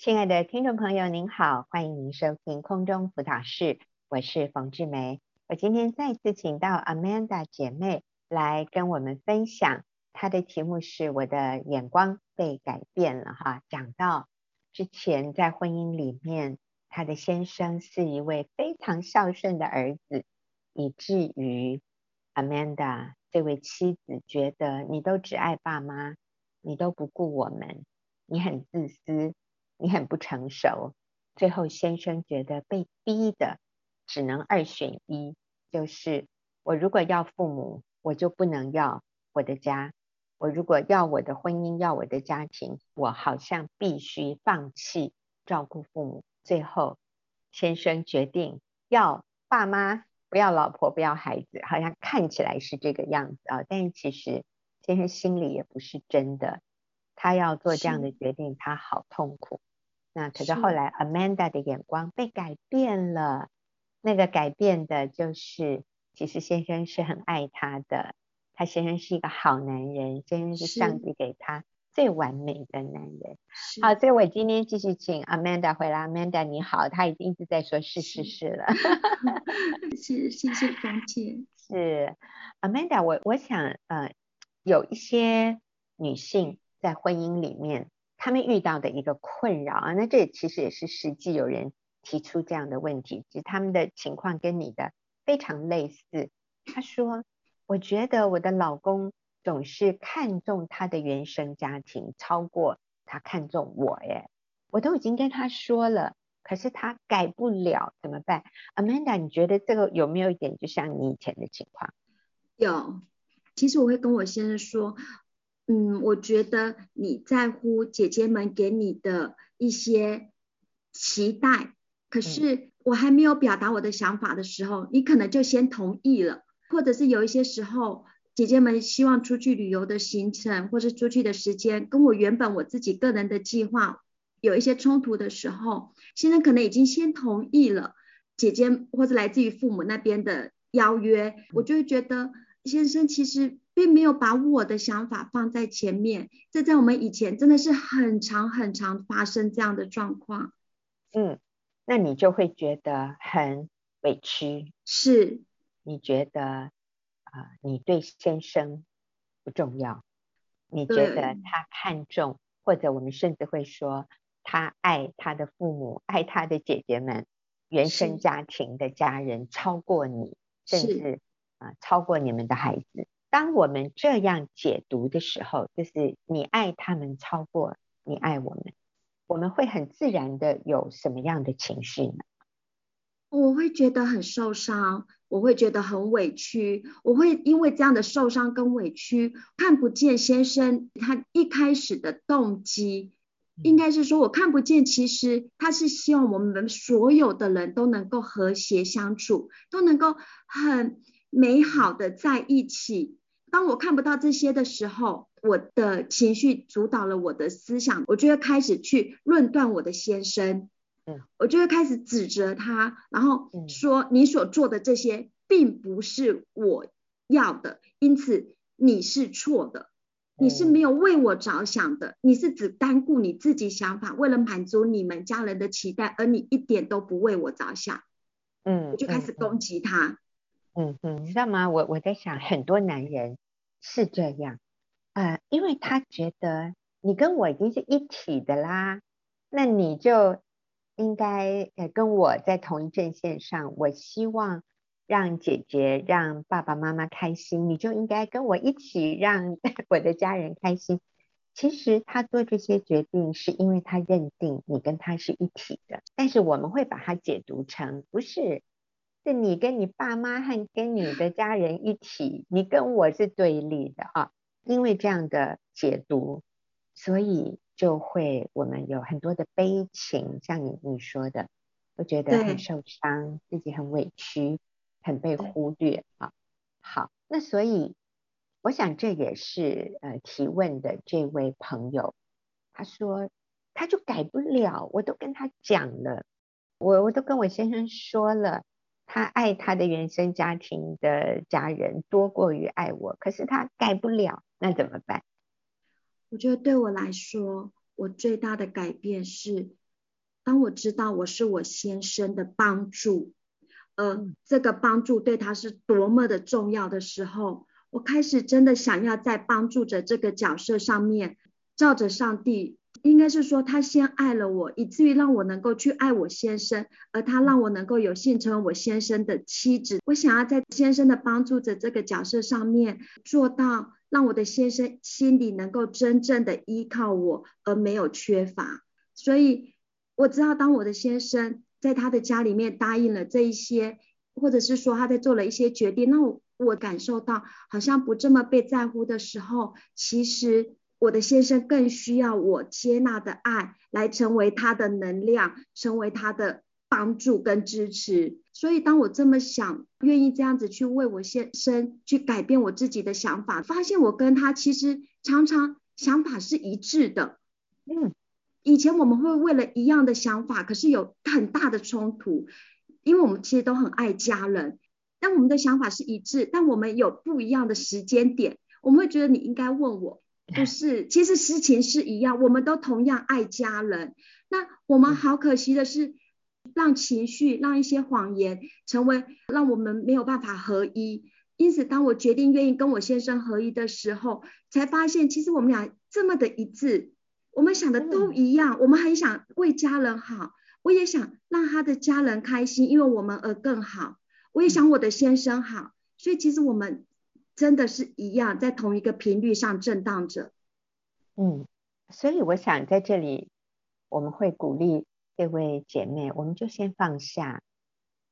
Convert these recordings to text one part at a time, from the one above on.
亲爱的听众朋友，您好，欢迎您收听空中辅导室，我是冯志梅。我今天再次请到 Amanda 姐妹来跟我们分享，她的题目是我的眼光被改变了哈。讲到之前在婚姻里面，她的先生是一位非常孝顺的儿子，以至于 Amanda 这位妻子觉得你都只爱爸妈，你都不顾我们，你很自私。你很不成熟，最后先生觉得被逼的只能二选一，就是我如果要父母，我就不能要我的家；我如果要我的婚姻，要我的家庭，我好像必须放弃照顾父母。最后，先生决定要爸妈，不要老婆，不要孩子，好像看起来是这个样子啊，但是其实先生心里也不是真的，他要做这样的决定，他好痛苦。那可是后来，Amanda 的眼光被改变了。那个改变的就是，其实先生是很爱她的，她先生是一个好男人，先生是上帝给他最完美的男人。好，所以我今天继续请 Amanda 回来。Amanda 你好，她已经一直在说是是是了。是，谢谢芳姐。是 Amanda，我我想呃，有一些女性在婚姻里面。他们遇到的一个困扰啊，那这其实也是实际有人提出这样的问题，其实他们的情况跟你的非常类似。他说：“我觉得我的老公总是看重他的原生家庭，超过他看重我。耶，我都已经跟他说了，可是他改不了，怎么办？”Amanda，你觉得这个有没有一点就像你以前的情况？有，其实我会跟我先生说。嗯，我觉得你在乎姐姐们给你的一些期待，可是我还没有表达我的想法的时候，你可能就先同意了，或者是有一些时候，姐姐们希望出去旅游的行程，或是出去的时间，跟我原本我自己个人的计划有一些冲突的时候，先生可能已经先同意了姐姐或者来自于父母那边的邀约，我就会觉得先生其实。并没有把我的想法放在前面，这在我们以前真的是很常很常发生这样的状况。嗯，那你就会觉得很委屈。是，你觉得啊、呃，你对先生不重要，你觉得他看重，或者我们甚至会说他爱他的父母，爱他的姐姐们，原生家庭的家人超过你，甚至啊、呃、超过你们的孩子。当我们这样解读的时候，就是你爱他们超过你爱我们，我们会很自然的有什么样的情绪呢？我会觉得很受伤，我会觉得很委屈，我会因为这样的受伤跟委屈，看不见先生他一开始的动机，应该是说我看不见，其实他是希望我们所有的人都能够和谐相处，都能够很美好的在一起。当我看不到这些的时候，我的情绪主导了我的思想，我就会开始去论断我的先生，嗯，我就会开始指责他，然后说你所做的这些并不是我要的，因此你是错的，你是没有为我着想的，你是只单顾你自己想法，为了满足你们家人的期待，而你一点都不为我着想，嗯，我就开始攻击他。嗯嗯，你知道吗？我我在想，很多男人是这样，呃，因为他觉得你跟我已经是一体的啦，那你就应该呃跟我在同一阵线上。我希望让姐姐、让爸爸妈妈开心，你就应该跟我一起让 我的家人开心。其实他做这些决定，是因为他认定你跟他是一体的，但是我们会把它解读成不是。是你跟你爸妈和跟你的家人一起，你跟我是对立的啊。因为这样的解读，所以就会我们有很多的悲情，像你你说的，我觉得很受伤，自己很委屈，很被忽略啊。好，那所以我想这也是呃提问的这位朋友，他说他就改不了，我都跟他讲了，我我都跟我先生说了。他爱他的原生家庭的家人多过于爱我，可是他改不了，那怎么办？我觉得对我来说，我最大的改变是当我知道我是我先生的帮助，呃，这个帮助对他是多么的重要的时候，我开始真的想要在帮助者这个角色上面，照着上帝。应该是说，他先爱了我，以至于让我能够去爱我先生，而他让我能够有幸成为我先生的妻子。我想要在先生的帮助者这个角色上面做到，让我的先生心里能够真正的依靠我，而没有缺乏。所以我知道，当我的先生在他的家里面答应了这一些，或者是说他在做了一些决定，那我我感受到好像不这么被在乎的时候，其实。我的先生更需要我接纳的爱来成为他的能量，成为他的帮助跟支持。所以当我这么想，愿意这样子去为我先生去改变我自己的想法，发现我跟他其实常常想法是一致的。嗯，以前我们会为了一样的想法，可是有很大的冲突，因为我们其实都很爱家人，但我们的想法是一致，但我们有不一样的时间点，我们会觉得你应该问我。不是，其实事情是一样，我们都同样爱家人。那我们好可惜的是，让情绪、让一些谎言成为让我们没有办法合一。因此，当我决定愿意跟我先生合一的时候，才发现其实我们俩这么的一致，我们想的都一样。我们很想为家人好，我也想让他的家人开心，因为我们而更好。我也想我的先生好，所以其实我们。真的是一样，在同一个频率上震荡着。嗯，所以我想在这里，我们会鼓励这位姐妹，我们就先放下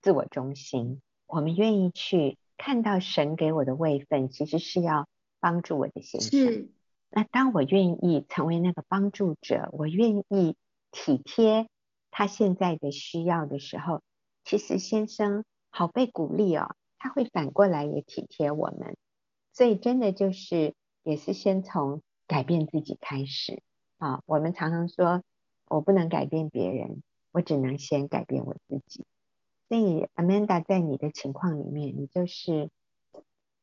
自我中心，我们愿意去看到神给我的位分，其实是要帮助我的先生。是。那当我愿意成为那个帮助者，我愿意体贴他现在的需要的时候，其实先生好被鼓励哦，他会反过来也体贴我们。所以真的就是也是先从改变自己开始啊！我们常常说，我不能改变别人，我只能先改变我自己。所以 Amanda 在你的情况里面，你就是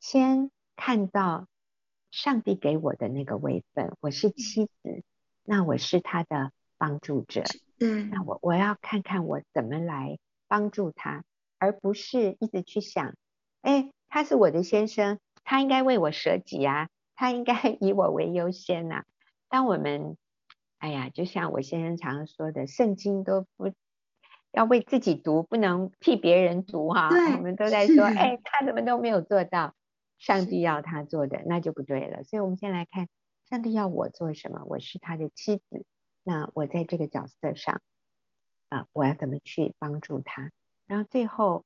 先看到上帝给我的那个位分，我是妻子，那我是他的帮助者。嗯，那我我要看看我怎么来帮助他，而不是一直去想，哎，他是我的先生。他应该为我舍己啊，他应该 以我为优先呐、啊。当我们，哎呀，就像我先生常常说的，圣经都不要为自己读，不能替别人读哈、啊。我们都在说，哎，他怎么都没有做到，上帝要他做的，那就不对了。所以，我们先来看，上帝要我做什么？我是他的妻子，那我在这个角色上啊，我要怎么去帮助他？然后最后。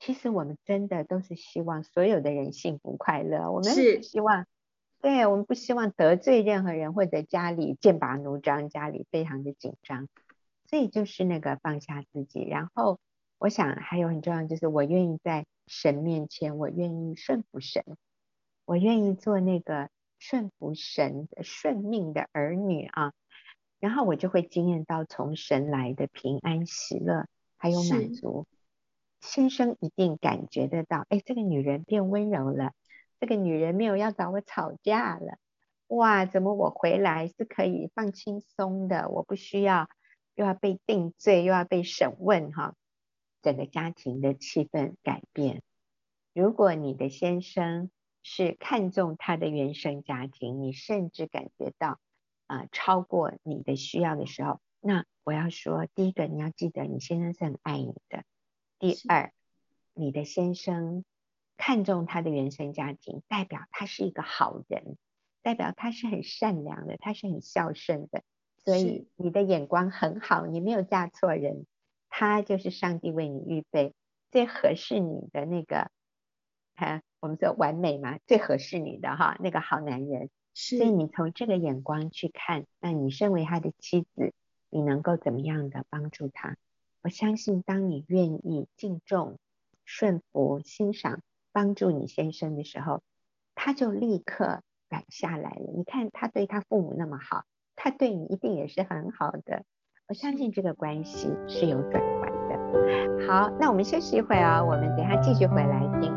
其实我们真的都是希望所有的人幸福快乐，我们是希望，对，我们不希望得罪任何人，或者家里剑拔弩张，家里非常的紧张，所以就是那个放下自己。然后我想还有很重要，就是我愿意在神面前，我愿意顺服神，我愿意做那个顺服神的顺命的儿女啊，然后我就会经验到从神来的平安喜乐，还有满足。先生一定感觉得到，哎，这个女人变温柔了，这个女人没有要找我吵架了，哇，怎么我回来是可以放轻松的？我不需要又要被定罪，又要被审问，哈，整个家庭的气氛改变。如果你的先生是看重他的原生家庭，你甚至感觉到啊、超过你的需要的时候，那我要说，第一个你要记得，你先生是很爱你的。第二，你的先生看重他的原生家庭，代表他是一个好人，代表他是很善良的，他是很孝顺的，所以你的眼光很好，你没有嫁错人，他就是上帝为你预备最合适你的那个，哈，我们说完美嘛，最合适你的哈那个好男人，所以你从这个眼光去看，那你身为他的妻子，你能够怎么样的帮助他？我相信，当你愿意敬重、顺服、欣赏、帮助你先生的时候，他就立刻软下来了。你看，他对他父母那么好，他对你一定也是很好的。我相信这个关系是有转换的。好，那我们休息一会儿啊，我们等下继续回来听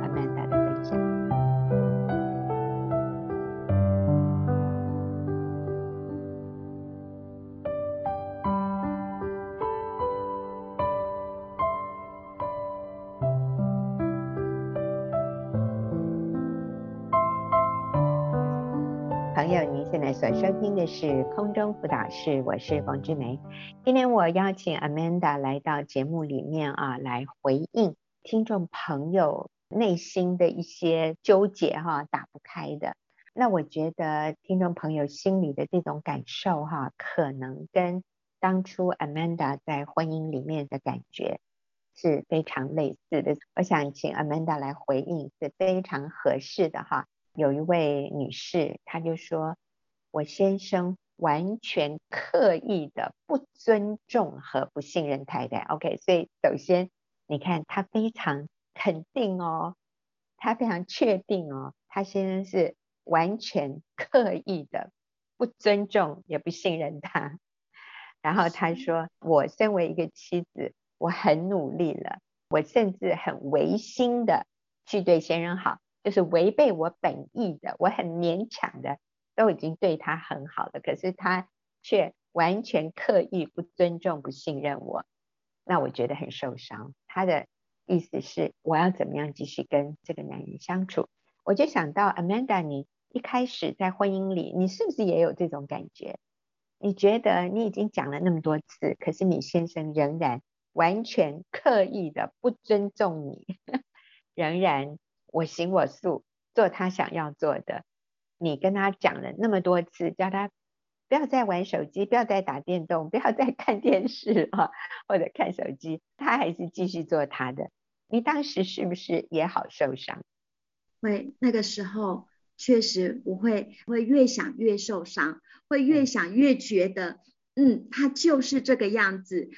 所收听的是空中辅导室，我是冯志梅。今天我邀请 Amanda 来到节目里面啊，来回应听众朋友内心的一些纠结哈、打不开的。那我觉得听众朋友心里的这种感受哈、可能跟当初 Amanda 在婚姻里面的感觉是非常类似的。我想请 Amanda 来回应是非常合适的哈。有一位女士，她就说：“我先生完全刻意的不尊重和不信任太太。”OK，所以首先你看，他非常肯定哦，他非常确定哦，他先生是完全刻意的不尊重也不信任他。然后他说：“我身为一个妻子，我很努力了，我甚至很违心的去对先生好。”就是违背我本意的，我很勉强的，都已经对他很好了，可是他却完全刻意不尊重、不信任我，那我觉得很受伤。他的意思是，我要怎么样继续跟这个男人相处？我就想到 Amanda，你一开始在婚姻里，你是不是也有这种感觉？你觉得你已经讲了那么多次，可是你先生仍然完全刻意的不尊重你，仍然。我行我素，做他想要做的。你跟他讲了那么多次，叫他不要再玩手机，不要再打电动，不要再 看电视啊，或者看手机，他还是继续做他的。你当时是不是也好受伤？会，那个时候确实我会会越想越受伤，会越想越觉得，嗯，他就是这个样子。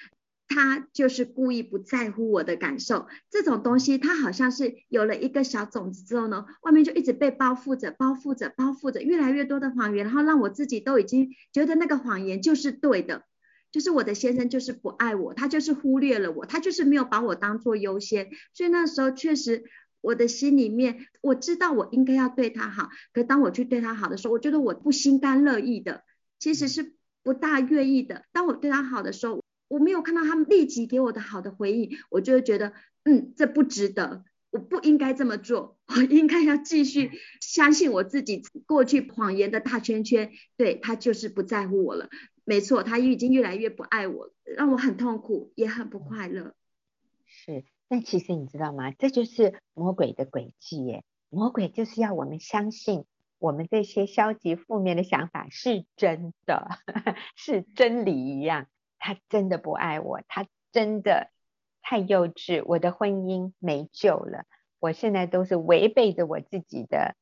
他就是故意不在乎我的感受，这种东西，他好像是有了一个小种子之后呢，外面就一直被包覆着，包覆着，包覆着，越来越多的谎言，然后让我自己都已经觉得那个谎言就是对的，就是我的先生就是不爱我，他就是忽略了我，他就是没有把我当做优先，所以那时候确实我的心里面我知道我应该要对他好，可当我去对他好的时候，我觉得我不心甘乐意的，其实是不大愿意的。当我对他好的时候。我没有看到他们立即给我的好的回应，我就会觉得，嗯，这不值得，我不应该这么做，我 应该要继续相信我自己过去谎言的大圈圈，对，他就是不在乎我了，没错，他已经越来越不爱我，让我很痛苦，也很不快乐。是，但其实你知道吗？这就是魔鬼的诡计耶，魔鬼就是要我们相信我们这些消极负面的想法是真的，是真理一样。他真的不爱我，他真的太幼稚，我的婚姻没救了。我现在都是违背着我自己的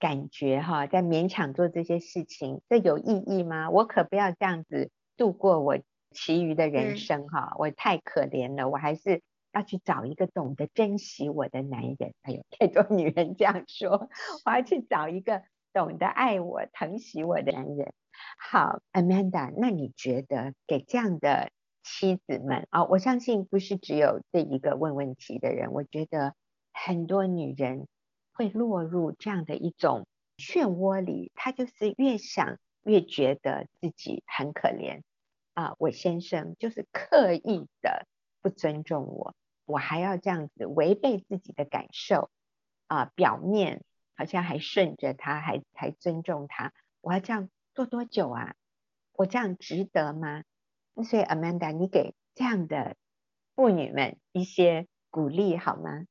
感觉哈，在勉强做这些事情，这有意义吗？我可不要这样子度过我其余的人生哈，我太可怜了，我还是要去找一个懂得珍惜我的男人。哎呦，太多女人这样说，我要去找一个懂得爱我、疼惜我的男人。好，Amanda，那你觉得给这样的妻子们啊，我相信不是只有这一个问问题的人，我觉得很多女人会落入这样的一种漩涡里，她就是越想越觉得自己很可怜啊，我先生就是刻意的不尊重我，我还要这样子违背自己的感受啊，表面好像还顺着他，还还尊重他，我要这样。做多久啊？我这样值得吗？所以 Amanda，你给这样的妇女们一些鼓励好吗？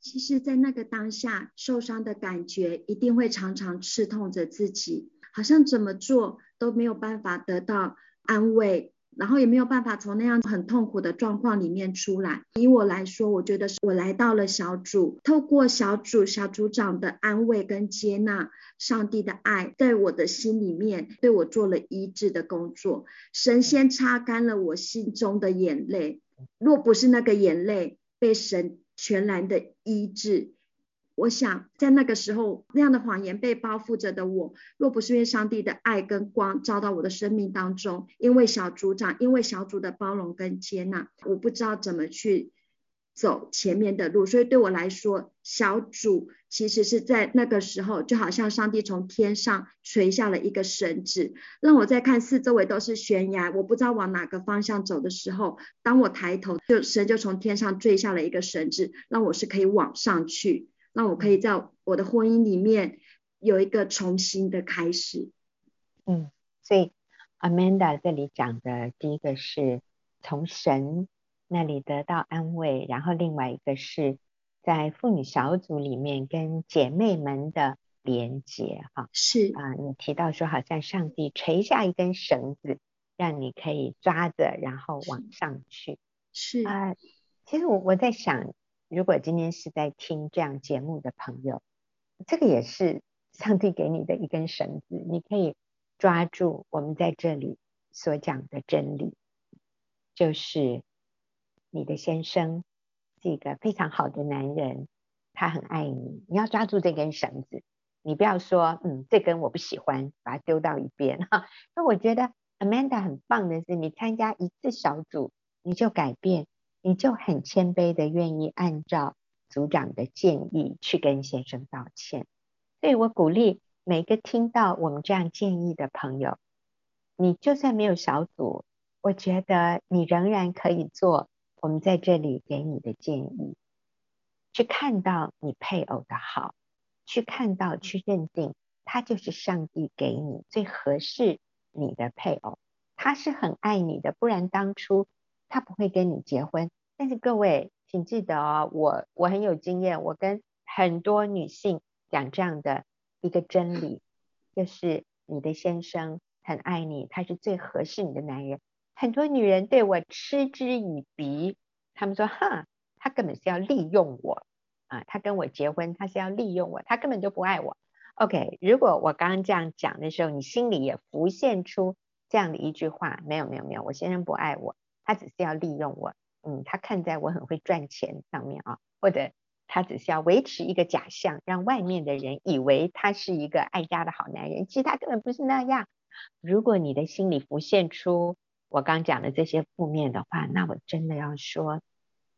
其实，在那个当下，受伤的感觉一定会常常刺痛着自己，好像怎么做都没有办法得到安慰。然后也没有办法从那样很痛苦的状况里面出来。以我来说，我觉得是我来到了小组，透过小组小组长的安慰跟接纳，上帝的爱在我的心里面对我做了医治的工作。神先擦干了我心中的眼泪，若不是那个眼泪被神全然的医治。我想在那个时候，那样的谎言被包覆着的我，若不是因为上帝的爱跟光照到我的生命当中，因为小组长，因为小组的包容跟接纳，我不知道怎么去走前面的路。所以对我来说，小组其实是在那个时候，就好像上帝从天上垂下了一个绳子，让我在看四周围都是悬崖，我不知道往哪个方向走的时候，当我抬头，就神就从天上坠下了一个绳子，让我是可以往上去。让我可以在我的婚姻里面有一个重新的开始。嗯，所以 Amanda 这里讲的第一个是从神那里得到安慰，然后另外一个是在妇女小组里面跟姐妹们的连接。哈，是啊，你提到说好像上帝垂下一根绳子，让你可以抓着，然后往上去。是啊，其实我我在想，如果今天是在听这样节目的朋友，这个也是上帝给你的一根绳子，你可以抓住我们在这里所讲的真理，就是你的先生是一个非常好的男人，他很爱你，你要抓住这根绳子，你不要说嗯，这根我不喜欢，把它丢到一边哈。那我觉得 Amanda 很棒的是，你参加一次小组，你就改变，你就很谦卑的愿意按照。组长的建议去跟先生道歉，所以我鼓励每个听到我们这样建议的朋友，你就算没有小组，我觉得你仍然可以做我们在这里给你的建议，去看到你配偶的好，去看到去认定他就是上帝给你最合适你的配偶，他是很爱你的，不然当初他不会跟你结婚。但是各位。请记得哦，我我很有经验，我跟很多女性讲这样的一个真理，就是你的先生很爱你，他是最合适你的男人。很多女人对我嗤之以鼻，他们说：“哈，他根本是要利用我啊！他跟我结婚，他是要利用我，他根本就不爱我。” OK，如果我刚刚这样讲的时候，你心里也浮现出这样的一句话：“没有，没有，没有，我先生不爱我，他只是要利用我。”嗯，他看在我很会赚钱上面啊，或者他只是要维持一个假象，让外面的人以为他是一个爱家的好男人，其实他根本不是那样。如果你的心里浮现出我刚讲的这些负面的话，那我真的要说，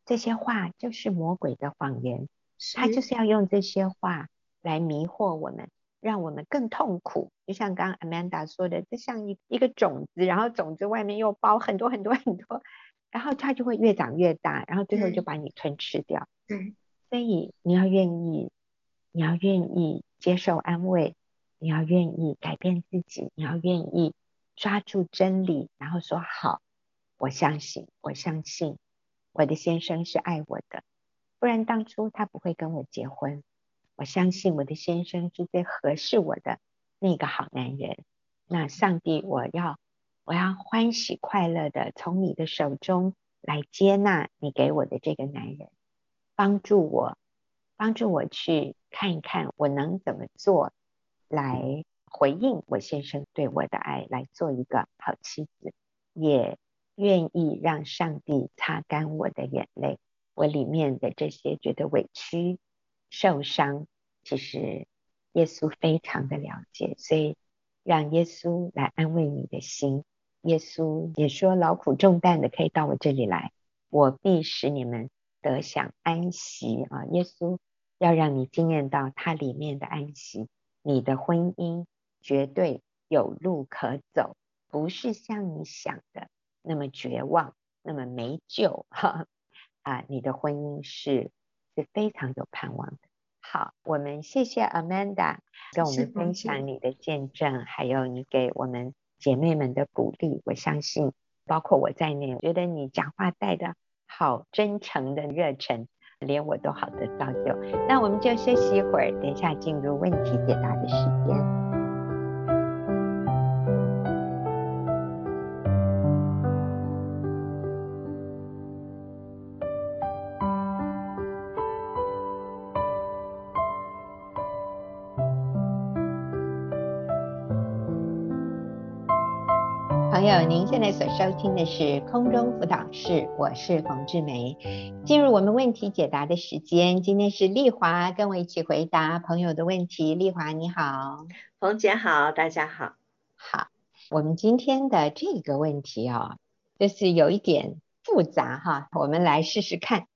这些话就是魔鬼的谎言，他就是要用这些话来迷惑我们，让我们更痛苦。就像刚刚 Amanda 说的，这像一一个种子，然后种子外面又包很多很多很多。然后它就会越长越大，然后最后就把你吞吃掉。对，所以你要愿意，你要愿意接受安慰，你要愿意改变自己，你要愿意抓住真理，然后说好，我相信，我相信我的先生是爱我的，不然当初他不会跟我结婚。我相信我的先生是最合适我的那个好男人。那上帝，我要。我要欢喜快乐的从你的手中来接纳你给我的这个男人，帮助我，帮助我去看一看我能怎么做来回应我先生对我的爱，来做一个好妻子，也愿意让上帝擦干我的眼泪，我里面的这些觉得委屈、受伤，其实耶稣非常的了解，所以让耶稣来安慰你的心。耶稣也说：“劳苦重担的可以到我这里来，我必使你们得享安息。”啊，耶稣要让你经验到他里面的安息。你的婚姻绝对有路可走，不是像你想的那么绝望，那么没救。哈啊，你的婚姻是是非常有盼望的。好，我们谢谢 Amanda 跟我们分享你的见证，还有你给我们。姐妹们的鼓励，我相信，包括我在内，我觉得你讲话带的好真诚的热忱，连我都好得造就。那我们就休息一会儿，等一下进入问题解答的时间。朋友，您现在所收听的是空中辅导室，我是冯志梅。进入我们问题解答的时间，今天是丽华跟我一起回答朋友的问题。丽华你好，冯姐好，大家好。好，我们今天的这个问题啊、哦，就是有一点复杂哈，我们来试试看。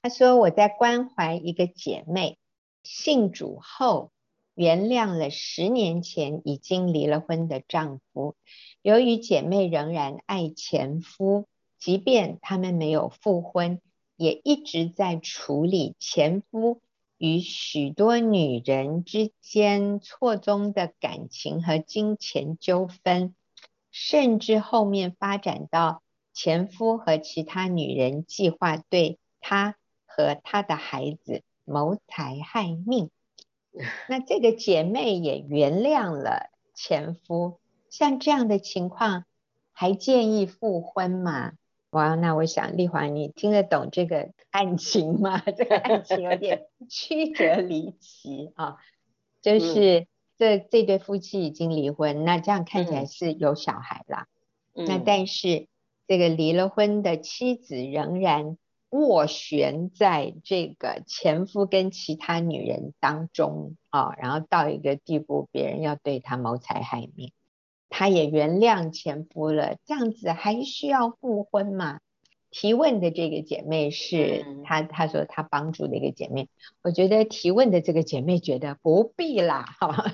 他说我在关怀一个姐妹，信主后原谅了十年前已经离了婚的丈夫。由于姐妹仍然爱前夫，即便他们没有复婚，也一直在处理前夫与许多女人之间错综的感情和金钱纠纷，甚至后面发展到前夫和其他女人计划对她和她的孩子谋财害命。那这个姐妹也原谅了前夫，像这样的情况，还建议复婚吗？哇，那我想丽华，你听得懂这个案情吗？这个案情有点曲折离奇啊，就是这这对夫妻已经离婚，那这样看起来是有小孩了，嗯、那但是这个离了婚的妻子仍然斡旋在这个前夫跟其他女人当中啊，然后到一个地步，别人要对她谋财害命。她也原谅前夫了，这样子还需要复婚吗？提问的这个姐妹是她，她说她帮助的一个姐妹。我觉得提问的这个姐妹觉得不必啦，哈，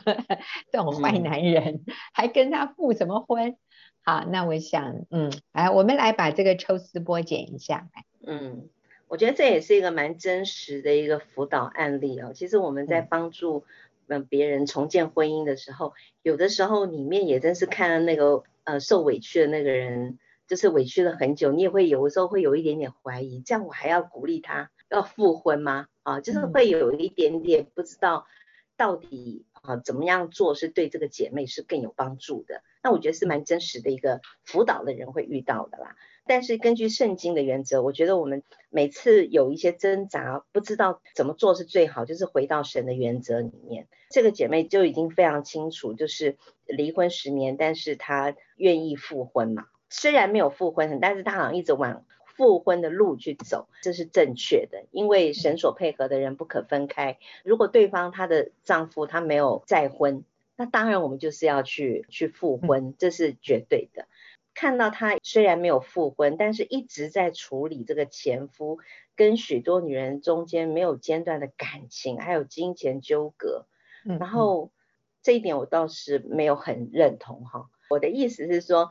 这种坏男人还跟他复什么婚？好，那我想，嗯，来，我们来把这个抽丝剥茧一下。嗯，我觉得这也是一个蛮真实的一个辅导案例哦。其实我们在帮助。嗯别人重建婚姻的时候，有的时候里面也真是看到那个呃受委屈的那个人，就是委屈了很久，你也会有的时候会有一点点怀疑，这样我还要鼓励他要复婚吗？啊，就是会有一点点不知道到底啊怎么样做是对这个姐妹是更有帮助的。那我觉得是蛮真实的一个辅导的人会遇到的啦。但是根据圣经的原则，我觉得我们每次有一些挣扎，不知道怎么做是最好，就是回到神的原则里面。这个姐妹就已经非常清楚，就是离婚十年，但是她愿意复婚嘛。虽然没有复婚，但是她好像一直往复婚的路去走，这是正确的，因为神所配合的人不可分开。如果对方她的丈夫他没有再婚，那当然我们就是要去去复婚，这是绝对的。看到她虽然没有复婚，但是一直在处理这个前夫跟许多女人中间没有间断的感情，还有金钱纠葛。嗯，然后这一点我倒是没有很认同哈。我的意思是说，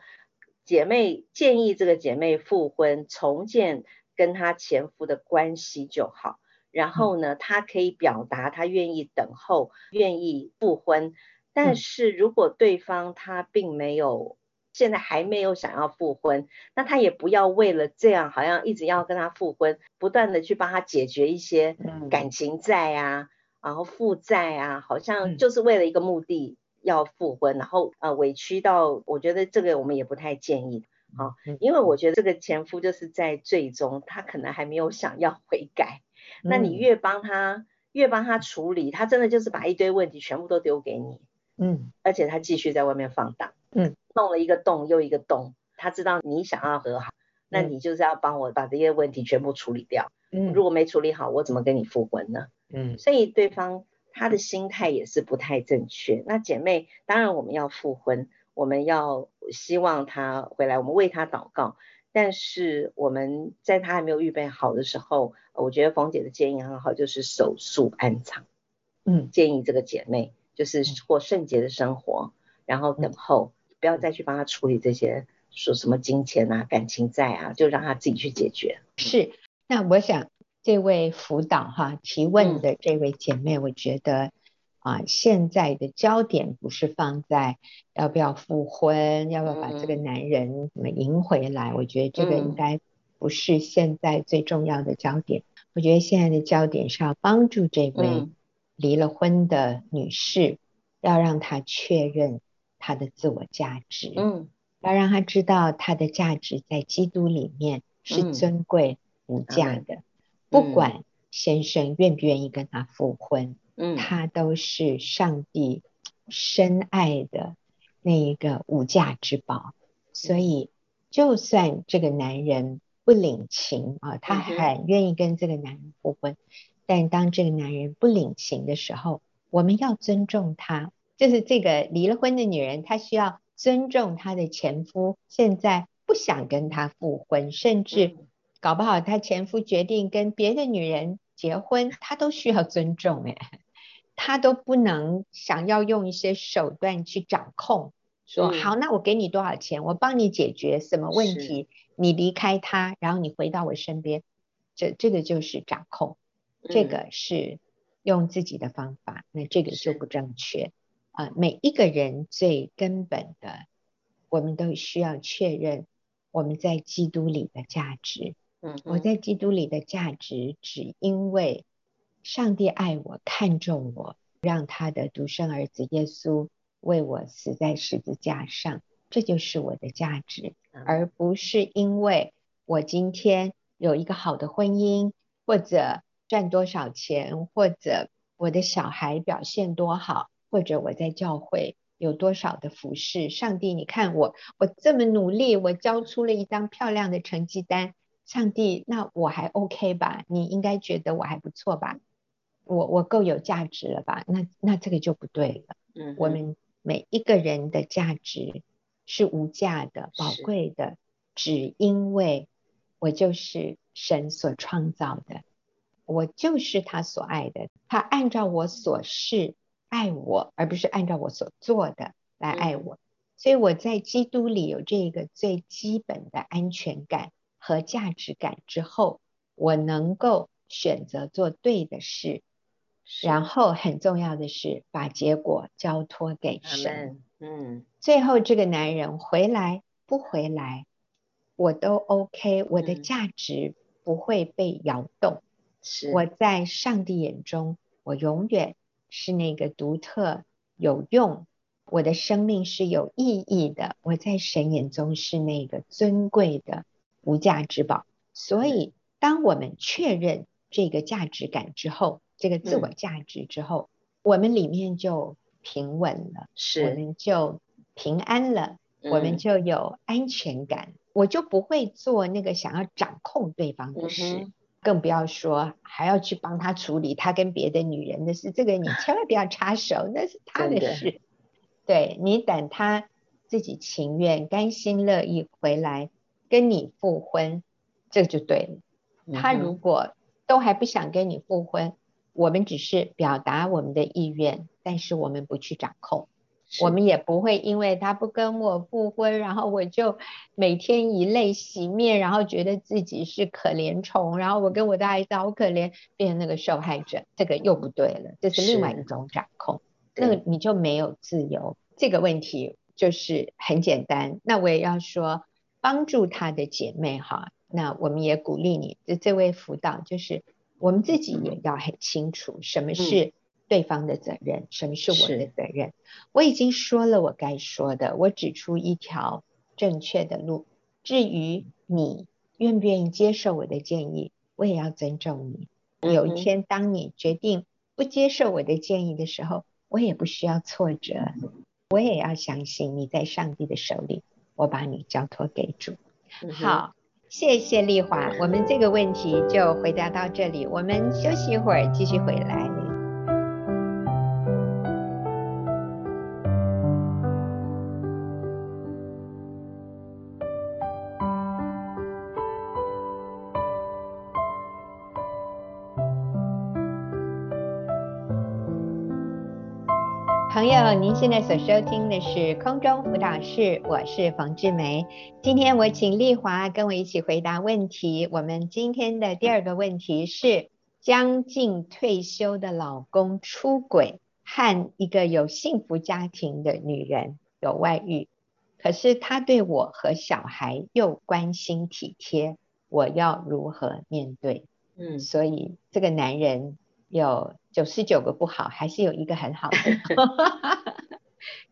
姐妹建议这个姐妹复婚，重建跟她前夫的关系就好。然后呢，她可以表达她愿意等候，愿意复婚。但是如果对方他并没有。现在还没有想要复婚，那他也不要为了这样，好像一直要跟他复婚，不断的去帮他解决一些感情债啊，嗯、然后负债啊，好像就是为了一个目的要复婚，嗯、然后呃委屈到，我觉得这个我们也不太建议，好，因为我觉得这个前夫就是在最终他可能还没有想要悔改，嗯、那你越帮他越帮他处理，他真的就是把一堆问题全部都丢给你，嗯，而且他继续在外面放荡。嗯，弄了一个洞又一个洞，他知道你想要和好，嗯、那你就是要帮我把这些问题全部处理掉。嗯，如果没处理好，我怎么跟你复婚呢？嗯，所以对方他的心态也是不太正确。那姐妹，当然我们要复婚，我们要希望他回来，我们为他祷告。但是我们在他还没有预备好的时候，我觉得冯姐的建议很好，就是手术安葬。嗯，建议这个姐妹就是过圣洁的生活，然后等候。不要再去帮他处理这些说什么金钱啊、感情债啊，就让他自己去解决。是，那我想这位辅导哈提问的这位姐妹，我觉得、嗯、啊，现在的焦点不是放在要不要复婚，要不要把这个男人怎么赢回来。嗯、我觉得这个应该不是现在最重要的焦点。嗯、我觉得现在的焦点是要帮助这位离了婚的女士，嗯、要让她确认。她的自我价值，嗯，要让她知道她的价值在基督里面是尊贵无价的，嗯、不管先生愿不愿意跟他复婚，嗯，他都是上帝深爱的那一个无价之宝。所以，就算这个男人不领情啊，他很愿意跟这个男人复婚，但当这个男人不领情的时候，我们要尊重他。就是这个离了婚的女人，她需要尊重她的前夫，现在不想跟他复婚，甚至搞不好她前夫决定跟别的女人结婚，她都需要尊重诶，她都不能想要用一些手段去掌控，说好，那我给你多少钱，我帮你解决什么问题，你离开他，然后你回到我身边，这这个就是掌控，这个是用自己的方法，那这个就不正确。啊。每一个人最根本的，我们都需要确认我们在基督里的价值。嗯，我在基督里的价值，只因为上帝爱我，看重我，让他的独生儿子耶稣为我死在十字架上，这就是我的价值，而不是因为我今天有一个好的婚姻，或者赚多少钱，或者我的小孩表现多好，或者我在教会有多少的服饰。上帝，你看我，我这么努力，我交出了一张漂亮的成绩单。上帝，那我还 OK 吧？你应该觉得我还不错吧？我我够有价值了吧？那那这个就不对了。嗯，我们每一个人的价值是无价的、宝贵的，只因为我就是神所创造的，我就是他所爱的。他按照我所是爱我，而不是按照我所做的来爱我。所以我在基督里有这个最基本的安全感和价值感之后，我能够选择做对的事。然后很重要的是把结果交托给神。嗯，最后这个男人回来不回来，我都 OK，我的价值不会被摇动。是，我在上帝眼中，我永远是那个独特有用，我的生命是有意义的。我在神眼中是那个尊贵的无价之宝。所以，当我们确认这个价值感之后，这个自我价值之后，嗯、我们里面就平稳了，是，我们就平安了，嗯、我们就有安全感，我就不会做那个想要掌控对方的事，嗯、更不要说还要去帮他处理他跟别的女人的事，这个你千万不要插手，那是 他的事。的对，你等他自己情愿、甘心乐意回来跟你复婚，这就对了。嗯、他如果都还不想跟你复婚，我们只是表达我们的意愿，但是我们不去掌控，我们也不会因为他不跟我复婚，然后我就每天以泪洗面，然后觉得自己是可怜虫，然后我跟我的孩子好可怜，变成那个受害者，这个又不对了，这是另外一种掌控，那你就没有自由。这个问题就是很简单，那我也要说，帮助他的姐妹哈，那我们也鼓励你，这这位辅导就是。我们自己也要很清楚什么是对方的责任，嗯、什么是我的责任。我已经说了我该说的，我指出一条正确的路。至于你愿不愿意接受我的建议，我也要尊重你。有一天当你决定不接受我的建议的时候，我也不需要挫折，我也要相信你在上帝的手里，我把你交托给主。好。谢谢丽华，我们这个问题就回答到这里，我们休息一会儿，继续回来。您现在所收听的是空中辅导室，我是冯志梅。今天我请丽华跟我一起回答问题。我们今天的第二个问题是：将近退休的老公出轨，和一个有幸福家庭的女人有外遇，可是他对我和小孩又关心体贴，我要如何面对？嗯，所以这个男人有。九十九个不好，还是有一个很好的。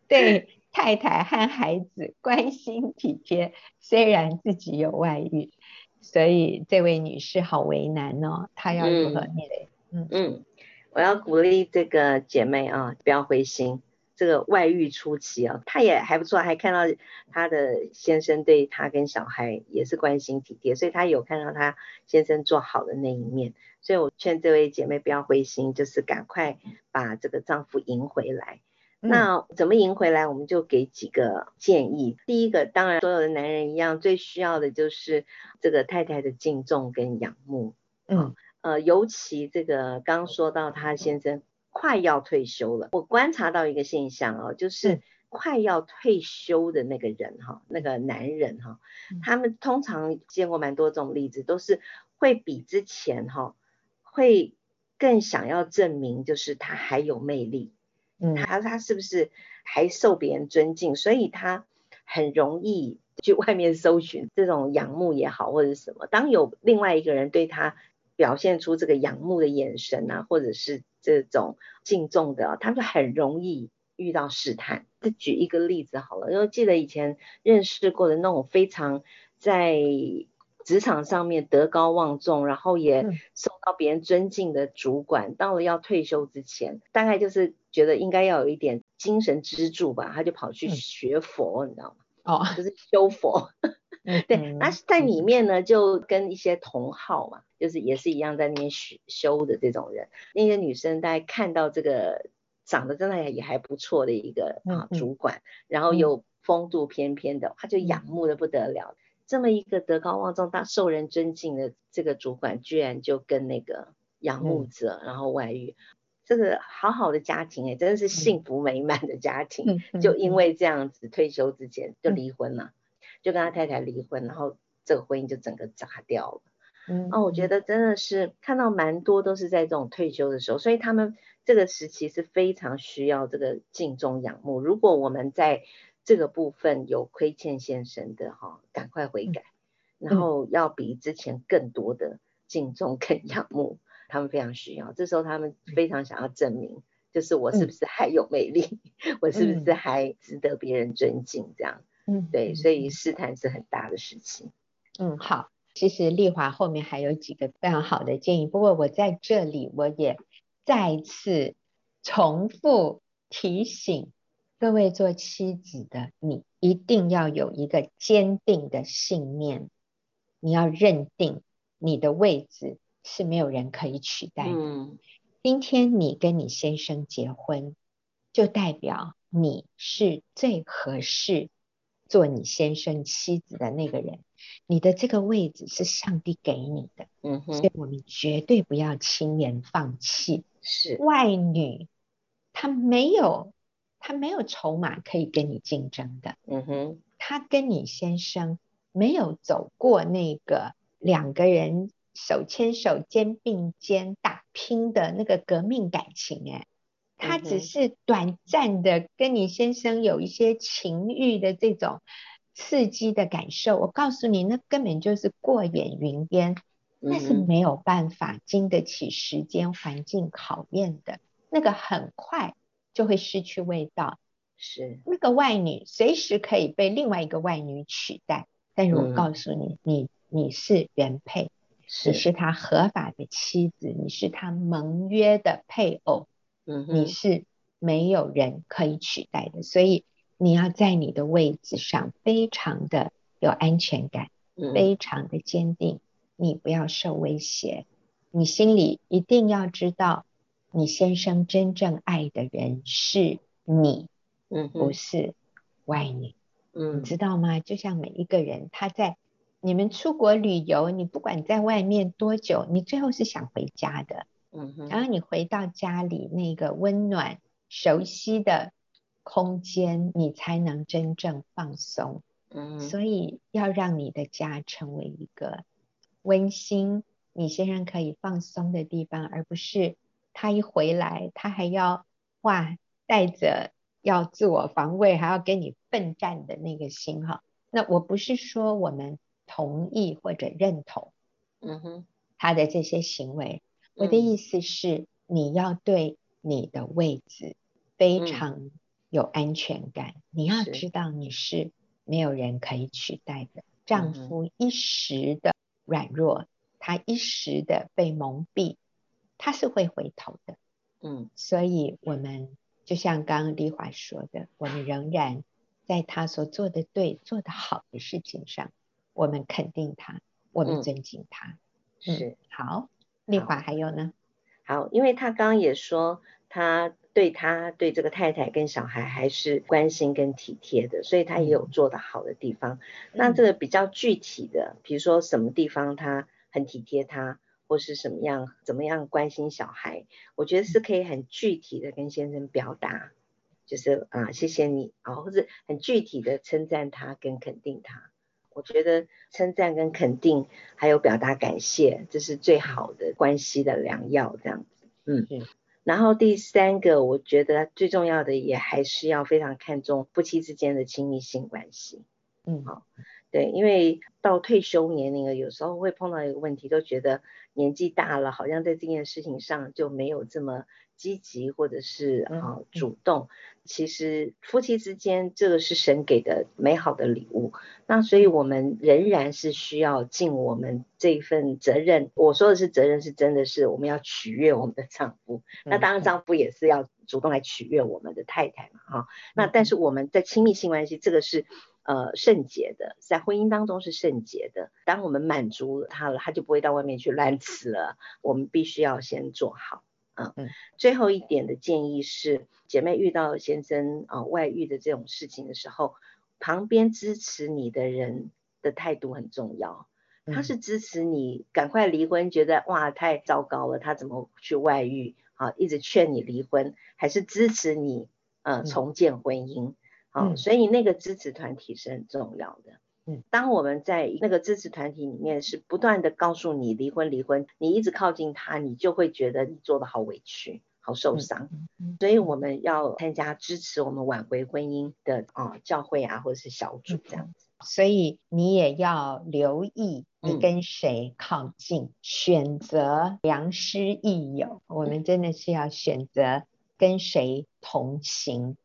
对太太和孩子关心体贴，虽然自己有外遇，所以这位女士好为难哦。她要如何面对？嗯嗯，我要鼓励这个姐妹啊，不要灰心。这个外遇初期啊，她也还不错，还看到她的先生对她跟小孩也是关心体贴，所以她有看到她先生做好的那一面。所以我劝这位姐妹不要灰心，就是赶快把这个丈夫赢回来。嗯、那怎么赢回来？我们就给几个建议。第一个，当然所有的男人一样，最需要的就是这个太太的敬重跟仰慕。嗯，呃，尤其这个刚说到他先生快要退休了，我观察到一个现象哦，就是快要退休的那个人哈，那个男人哈，他们通常见过蛮多这种例子，都是会比之前哈。会更想要证明，就是他还有魅力，嗯，他他是不是还受别人尊敬？所以他很容易去外面搜寻这种仰慕也好，或者是什么。当有另外一个人对他表现出这个仰慕的眼神啊，或者是这种敬重的，他就很容易遇到试探。再举一个例子好了，因为记得以前认识过的那种非常在。职场上面德高望重，然后也受到别人尊敬的主管，嗯、到了要退休之前，大概就是觉得应该要有一点精神支柱吧，他就跑去学佛，嗯、你知道吗？哦，就是修佛。对，那在里面呢，就跟一些同好嘛，就是也是一样在那边修修的这种人，那些女生大概看到这个长得真的也还不错的一个啊主管，嗯、然后又风度翩翩的，他就仰慕的不得了。这么一个德高望重、大受人尊敬的这个主管，居然就跟那个仰慕者，嗯、然后外遇，这个好好的家庭哎，真的是幸福美满的家庭，嗯、就因为这样子退休之前就离婚了，嗯、就跟他太太离婚，然后这个婚姻就整个砸掉了。嗯，哦，我觉得真的是看到蛮多都是在这种退休的时候，所以他们这个时期是非常需要这个敬重仰慕。如果我们在这个部分有亏欠先生的哈，赶快悔改，嗯、然后要比之前更多的敬重跟仰慕，他们非常需要。这时候他们非常想要证明，就是我是不是还有魅力，嗯、我是不是还值得别人尊敬这样。嗯，对，所以试探是很大的事情。嗯，好，其实丽华后面还有几个非常好的建议，不过我在这里我也再次重复提醒。各位做妻子的，你一定要有一个坚定的信念，你要认定你的位置是没有人可以取代的。嗯，今天你跟你先生结婚，就代表你是最合适做你先生妻子的那个人。你的这个位置是上帝给你的，嗯哼，所以我们绝对不要轻言放弃。是外女，她没有。她没有筹码可以跟你竞争的，嗯哼，她跟你先生没有走过那个两个人手牵手、肩并肩打拼的那个革命感情，哎，他只是短暂的跟你先生有一些情欲的这种刺激的感受。我告诉你，那根本就是过眼云烟，那是没有办法经得起时间环境考验的，那个很快。就会失去味道，是那个外女随时可以被另外一个外女取代，但是我告诉你，嗯、你你是原配，是你是。他合法的妻子，你是他盟约的配偶，嗯，你是没有人可以取代的，所以你要在你的位置上非常的有安全感，嗯、非常的坚定，你不要受威胁，你心里一定要知道。你先生真正爱的人是你，嗯，不是外女，嗯，你知道吗？就像每一个人，他在你们出国旅游，你不管在外面多久，你最后是想回家的，嗯哼，然后你回到家里那个温暖、熟悉的空间，你才能真正放松，嗯，所以要让你的家成为一个温馨，你先生可以放松的地方，而不是。他一回来，他还要哇，带着要自我防卫，还要跟你奋战的那个心哈。那我不是说我们同意或者认同，嗯哼，他的这些行为。我的意思是，你要对你的位置非常有安全感。你要知道你是没有人可以取代的。丈夫一时的软弱，他一时的被蒙蔽。他是会回头的，嗯，所以我们就像刚刚丽华说的，我们仍然在他所做的对、做的好的事情上，我们肯定他，我们尊敬他，嗯、是好。丽华还有呢？好，因为他刚刚也说，他对他对这个太太跟小孩还是关心跟体贴的，所以他也有做得好的地方。嗯、那这个比较具体的，比如说什么地方他很体贴他。或是什么样，怎么样关心小孩，我觉得是可以很具体的跟先生表达，就是啊，谢谢你啊，或者很具体的称赞他跟肯定他。我觉得称赞跟肯定，还有表达感谢，这是最好的关系的良药。这样子，嗯，然后第三个，我觉得最重要的也还是要非常看重夫妻之间的亲密性关系。嗯，好，对，因为到退休年龄了，有时候会碰到一个问题，都觉得年纪大了，好像在这件事情上就没有这么积极或者是啊主动。其实夫妻之间这个是神给的美好的礼物，那所以我们仍然是需要尽我们这份责任。我说的是责任，是真的是我们要取悦我们的丈夫。那当然丈夫也是要主动来取悦我们的太太嘛，哈。那但是我们在亲密性关系，这个是呃圣洁的，在婚姻当中是圣洁的。当我们满足了他了，他就不会到外面去乱吃了。我们必须要先做好。嗯嗯，最后一点的建议是，姐妹遇到先生啊、呃、外遇的这种事情的时候，旁边支持你的人的态度很重要。他是支持你赶快离婚，觉得哇太糟糕了，他怎么去外遇啊？一直劝你离婚，还是支持你呃重建婚姻？好、嗯，所以那个支持团体是很重要的。嗯，当我们在那个支持团体里面，是不断的告诉你离婚离婚，你一直靠近他，你就会觉得你做的好委屈，好受伤。嗯，所以我们要参加支持我们挽回婚姻的啊教会啊，或者是小组这样子。所以你也要留意你跟谁靠近，嗯，选择良师益友。我们真的是要选择跟谁同行。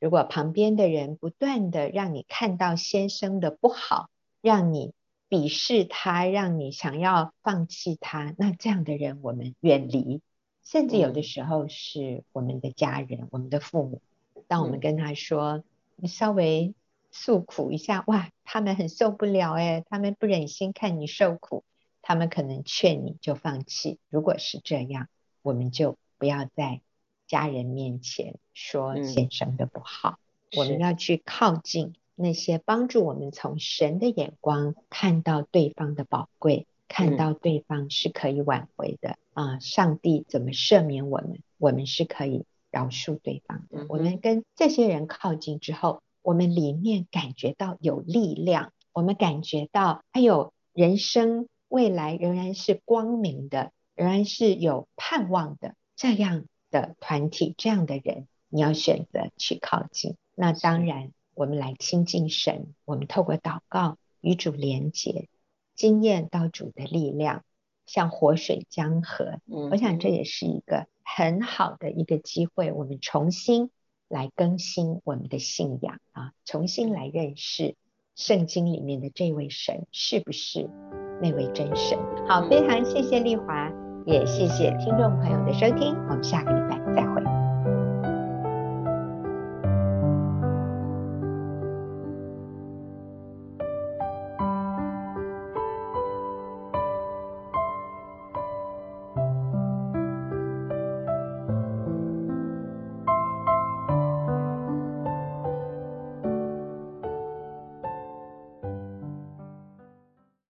如果旁边的人不断的让你看到先生的不好，让你鄙视他，让你想要放弃他，那这样的人我们远离。甚至有的时候是我们的家人、嗯、我们的父母，当我们跟他说，你稍微诉苦一下，哇，他们很受不了诶，他们不忍心看你受苦，他们可能劝你就放弃。如果是这样，我们就不要再。家人面前说先生的不好，嗯，我们要去靠近那些帮助我们从神的眼光看到对方的宝贵，看到对方是可以挽回的啊，嗯！上帝怎么赦免我们？我们是可以饶恕对方的。嗯，我们跟这些人靠近之后，我们里面感觉到有力量，我们感觉到还有人生未来仍然是光明的，仍然是有盼望的，这样。的团体，这样的人，你要选择去靠近。那当然，我们来亲近神，我们透过祷告与主连结，经验到主的力量，像活水江河。嗯，我想这也是一个很好的一个机会，我们重新来更新我们的信仰啊，重新来认识圣经里面的这位神是不是那位真神。好，非常谢谢丽华。也谢谢听众朋友的收听，我们下个礼拜。